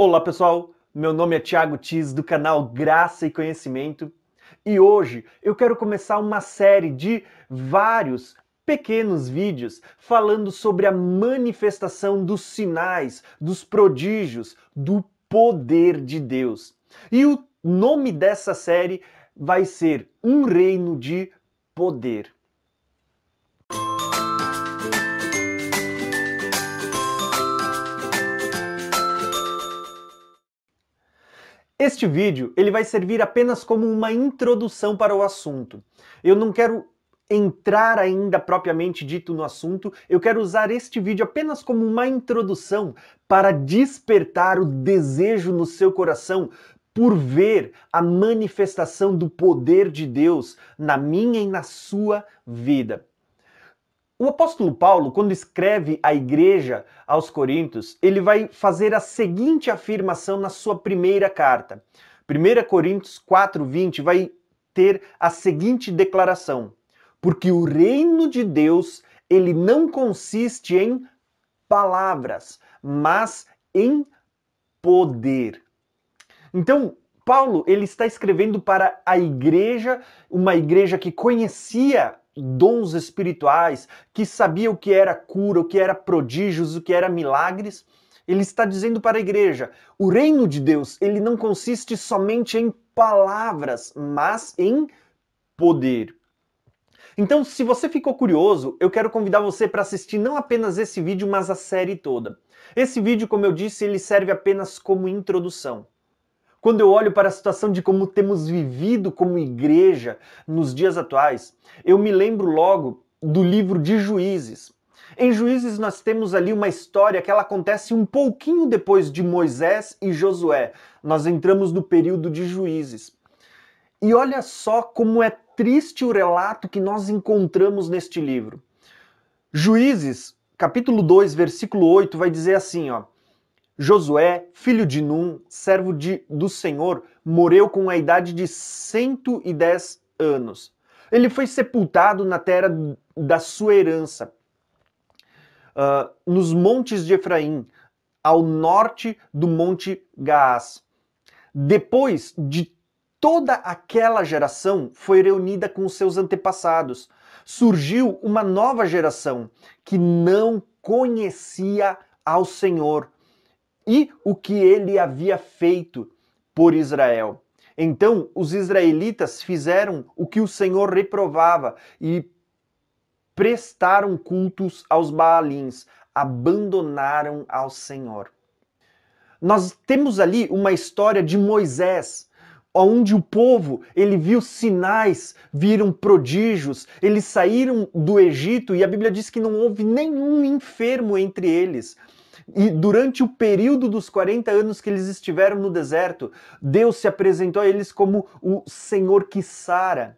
Olá pessoal, meu nome é Thiago Tis do canal Graça e Conhecimento e hoje eu quero começar uma série de vários pequenos vídeos falando sobre a manifestação dos sinais, dos prodígios, do poder de Deus. E o nome dessa série vai ser Um Reino de Poder. Este vídeo ele vai servir apenas como uma introdução para o assunto. Eu não quero entrar ainda propriamente dito no assunto, eu quero usar este vídeo apenas como uma introdução para despertar o desejo no seu coração por ver a manifestação do poder de Deus na minha e na sua vida. O apóstolo Paulo, quando escreve à igreja aos Coríntios, ele vai fazer a seguinte afirmação na sua primeira carta. 1 Coríntios 4:20 vai ter a seguinte declaração: Porque o reino de Deus, ele não consiste em palavras, mas em poder. Então, Paulo, ele está escrevendo para a igreja, uma igreja que conhecia dons espirituais, que sabia o que era cura, o que era prodígios, o que era milagres. Ele está dizendo para a igreja: o reino de Deus, ele não consiste somente em palavras, mas em poder. Então, se você ficou curioso, eu quero convidar você para assistir não apenas esse vídeo, mas a série toda. Esse vídeo, como eu disse, ele serve apenas como introdução. Quando eu olho para a situação de como temos vivido como igreja nos dias atuais, eu me lembro logo do livro de Juízes. Em Juízes nós temos ali uma história que ela acontece um pouquinho depois de Moisés e Josué. Nós entramos no período de Juízes. E olha só como é triste o relato que nós encontramos neste livro. Juízes, capítulo 2, versículo 8, vai dizer assim, ó: Josué, filho de Num, servo de, do Senhor, morreu com a idade de 110 anos. Ele foi sepultado na terra da sua herança, uh, nos montes de Efraim, ao norte do monte Gaás. Depois de toda aquela geração foi reunida com seus antepassados, surgiu uma nova geração que não conhecia ao Senhor e o que ele havia feito por Israel. Então os israelitas fizeram o que o Senhor reprovava e prestaram cultos aos Baalins, abandonaram ao Senhor. Nós temos ali uma história de Moisés, onde o povo ele viu sinais, viram prodígios, eles saíram do Egito e a Bíblia diz que não houve nenhum enfermo entre eles. E durante o período dos 40 anos que eles estiveram no deserto, Deus se apresentou a eles como o Senhor que sara.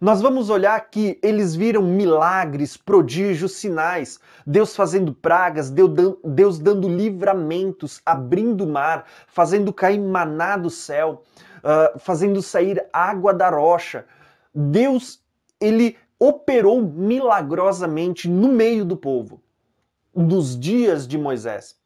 Nós vamos olhar que eles viram milagres, prodígios, sinais, Deus fazendo pragas, Deus dando livramentos, abrindo o mar, fazendo cair maná do céu, uh, fazendo sair água da rocha. Deus, ele operou milagrosamente no meio do povo nos dias de Moisés.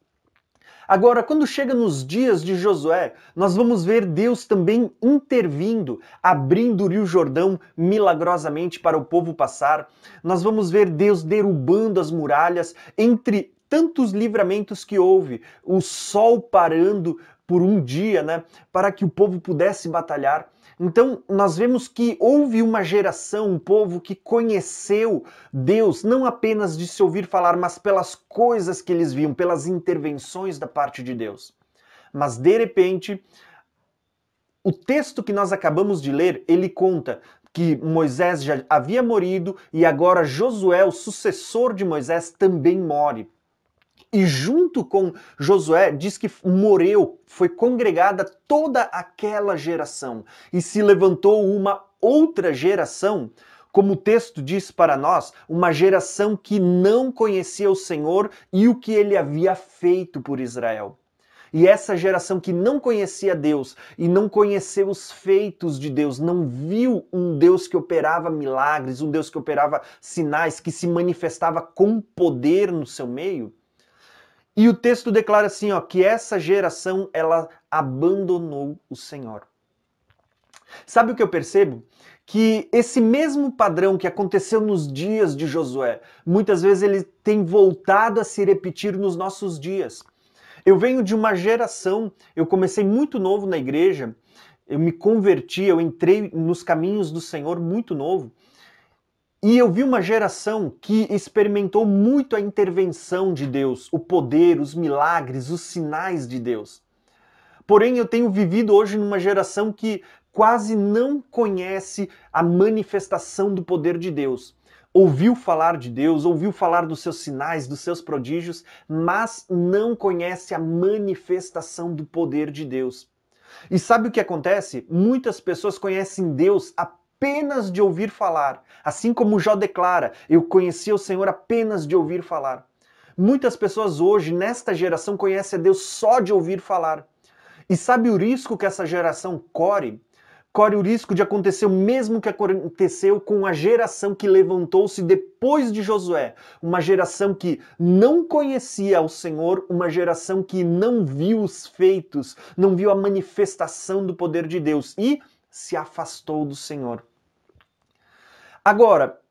Agora, quando chega nos dias de Josué, nós vamos ver Deus também intervindo, abrindo o Rio Jordão milagrosamente para o povo passar. Nós vamos ver Deus derrubando as muralhas entre tantos livramentos que houve, o sol parando por um dia, né, para que o povo pudesse batalhar. Então, nós vemos que houve uma geração, um povo que conheceu Deus, não apenas de se ouvir falar, mas pelas coisas que eles viam, pelas intervenções da parte de Deus. Mas, de repente, o texto que nós acabamos de ler, ele conta que Moisés já havia morrido e agora Josué, o sucessor de Moisés, também morre. E junto com Josué, diz que morreu, foi congregada toda aquela geração e se levantou uma outra geração, como o texto diz para nós, uma geração que não conhecia o Senhor e o que ele havia feito por Israel. E essa geração que não conhecia Deus e não conheceu os feitos de Deus, não viu um Deus que operava milagres, um Deus que operava sinais, que se manifestava com poder no seu meio, E o texto declara assim, ó, que essa geração ela abandonou o Senhor. Sabe o que eu percebo? Que esse mesmo padrão que aconteceu nos dias de Josué, muitas vezes ele tem voltado a se repetir nos nossos dias. Eu venho de uma geração, eu comecei muito novo na igreja, eu me converti, eu entrei nos caminhos do Senhor muito novo. E eu vi uma geração que experimentou muito a intervenção de Deus, o poder, os milagres, os sinais de Deus. Porém, eu tenho vivido hoje numa geração que quase não conhece a manifestação do poder de Deus. Ouviu falar de Deus, ouviu falar dos seus sinais, dos seus prodígios, mas não conhece a manifestação do poder de Deus. E sabe o que acontece? Muitas pessoas conhecem Deus apenas de ouvir falar. Assim como Jó declara: Eu conheci o Senhor apenas de ouvir falar. Muitas pessoas hoje, nesta geração, conhecem a Deus só de ouvir falar. E sabe o risco que essa geração corre? corre o risco de acontecer o mesmo que aconteceu com a geração que levantou-se depois de Josué, uma geração que não conhecia o Senhor, uma geração que não viu os feitos, não viu a manifestação do poder de Deus e se afastou do Senhor. Agora,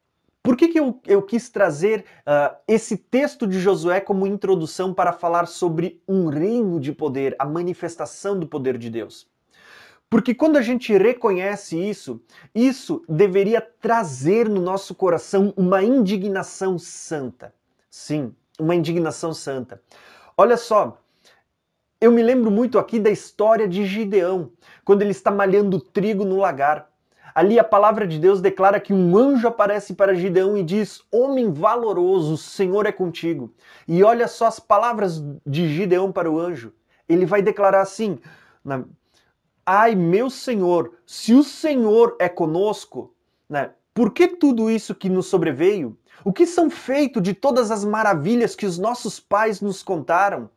por que, que eu, eu quis trazer uh, esse texto de Josué como introdução para falar sobre um reino de poder, a manifestação do poder de Deus? Porque quando a gente reconhece isso, isso deveria trazer no nosso coração uma indignação santa. Sim, uma indignação santa. Olha só, eu me lembro muito aqui da história de Gideão, quando ele está malhando trigo no lagar. Ali a palavra de Deus declara que um anjo aparece para Gideão e diz: Homem valoroso, o Senhor é contigo. E olha só as palavras de Gideão para o anjo. Ele vai declarar assim: Ai, meu Senhor, se o Senhor é conosco, né? Por que tudo isso que nos sobreveio? O que são feito de todas as maravilhas que os nossos pais nos contaram?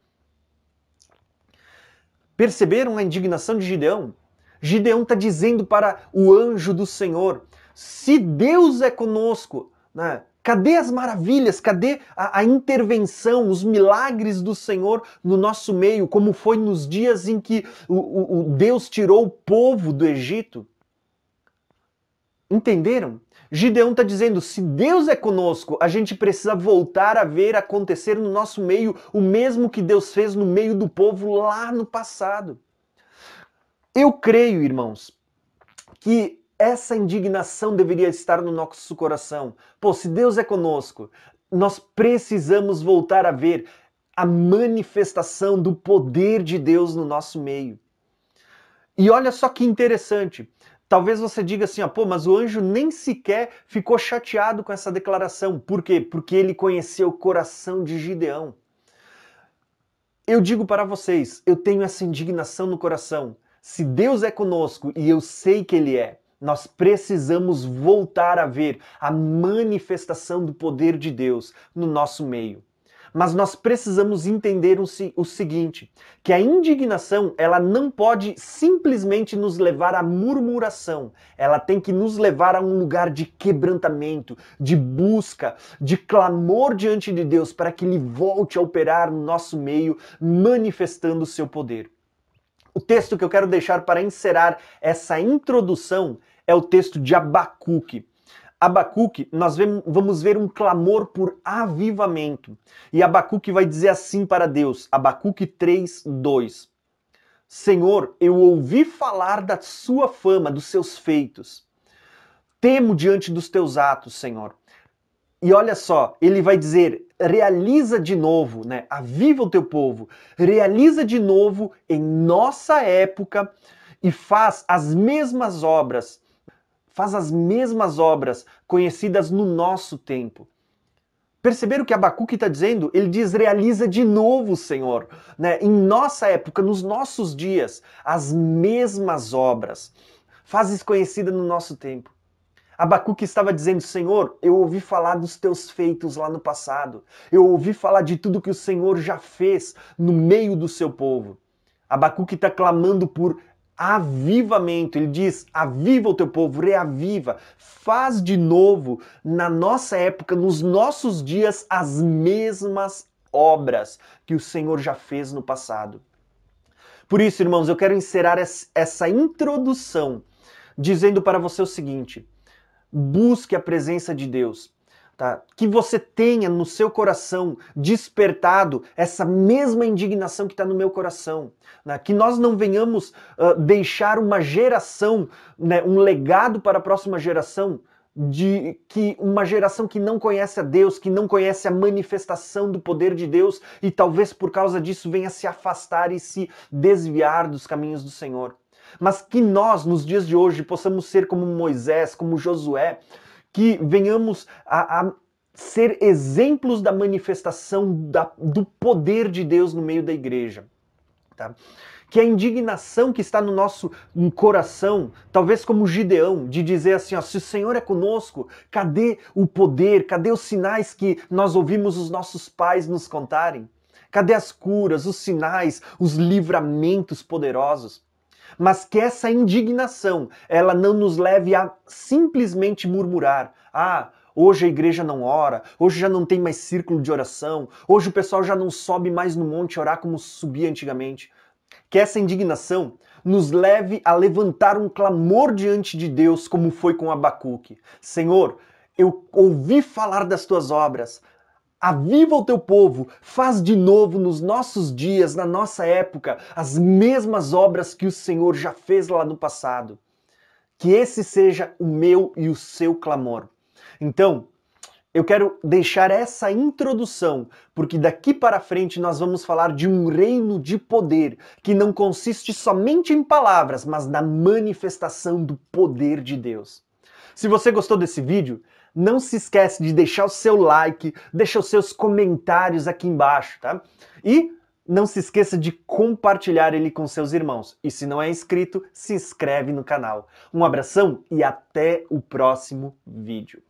Perceberam a indignação de Gideão? Gideão está dizendo para o anjo do Senhor: se Deus é conosco, né, Cadê as maravilhas? Cadê a, a, intervenção, os milagres do Senhor no nosso meio, como foi nos dias em que o, o, o Deus tirou o povo do Egito? Entenderam? Gideão está dizendo: se Deus é conosco, a gente precisa voltar a ver acontecer no nosso meio o mesmo que Deus fez no meio do povo lá no passado. Eu creio, irmãos, que essa indignação deveria estar no nosso coração. Pô, se Deus é conosco, nós precisamos voltar a ver a manifestação do poder de Deus no nosso meio. E olha só que interessante. Talvez você diga assim, ah, pô, mas o anjo nem sequer ficou chateado com essa declaração. Por quê? Porque ele conheceu o coração de Gideão. Eu digo para vocês, eu tenho essa indignação no coração. Se Deus é conosco e eu sei que Ele é, nós precisamos voltar a ver a manifestação do poder de Deus no nosso meio. Mas nós precisamos entender o, seguinte, que a indignação, ela não pode simplesmente nos levar à murmuração. Ela tem que nos levar a um lugar de quebrantamento, de busca, de clamor diante de Deus para que ele volte a operar no nosso meio, manifestando o seu poder. O texto que eu quero deixar para encerrar essa introdução é o texto de Abacuque. Abacuque, nós vamos ver um clamor por avivamento. E Abacuque vai dizer assim para Deus, Abacuque 3, 2. Senhor, eu ouvi falar da sua fama, dos seus feitos. Temo diante dos teus atos, Senhor. E olha só, ele vai dizer: realiza de novo, né? Aviva o teu povo, realiza de novo em nossa época e faz as mesmas obras, faz as mesmas obras conhecidas no nosso tempo. Perceberam o que Abacuque está dizendo? Ele diz: realiza de novo, Senhor, né? em nossa época, nos nossos dias, as mesmas obras. Fazes conhecida no nosso tempo. Abacuque estava dizendo: Senhor, eu ouvi falar dos teus feitos lá no passado. Eu ouvi falar de tudo que o Senhor já fez no meio do seu povo. Abacuque está clamando por avivamento. Ele diz: aviva o teu povo, reaviva, faz de novo, na nossa época, nos nossos dias, as mesmas obras que o Senhor já fez no passado. Por isso, irmãos, eu quero encerrar essa introdução dizendo para você o seguinte: busque a presença de Deus. Tá? Que você tenha no seu coração despertado essa mesma indignação que está no meu coração. Né? Que nós não venhamos uh, deixar uma geração, né, um legado para a próxima geração de que uma geração que não conhece a Deus, que não conhece a manifestação do poder de Deus e talvez por causa disso venha se afastar e se desviar dos caminhos do Senhor. Mas que nós, nos dias de hoje, possamos ser como Moisés, como Josué, que venhamos a, a ser exemplos da manifestação da, do poder de Deus no meio da igreja. Tá? que a indignação que está no nosso coração, talvez como Gideão, de dizer assim: ó, se o Senhor é conosco, cadê o poder, cadê os sinais que nós ouvimos os nossos pais nos contarem? Cadê as curas, os sinais, os livramentos poderosos? Mas que essa indignação, ela não nos leve a simplesmente murmurar: ah, Hoje a igreja não ora, hoje já não tem mais círculo de oração, hoje o pessoal já não sobe mais no monte orar como subia antigamente que essa indignação nos leve a levantar um clamor diante de Deus, como foi com Abacuque. Senhor, eu ouvi falar das tuas obras. Aviva o teu povo, faz de novo nos nossos dias, na nossa época, as mesmas obras que o Senhor já fez lá no passado. Que esse seja o meu e o seu clamor. Então, eu quero deixar essa introdução, porque daqui para frente nós vamos falar de um reino de poder que não consiste somente em palavras, mas na manifestação do poder de Deus. Se você gostou desse vídeo, não se esquece de deixar o seu like, deixar os seus comentários aqui embaixo, tá? E não se esqueça de compartilhar ele com seus irmãos. E se não é inscrito, se inscreve no canal. Um abração e até o próximo vídeo.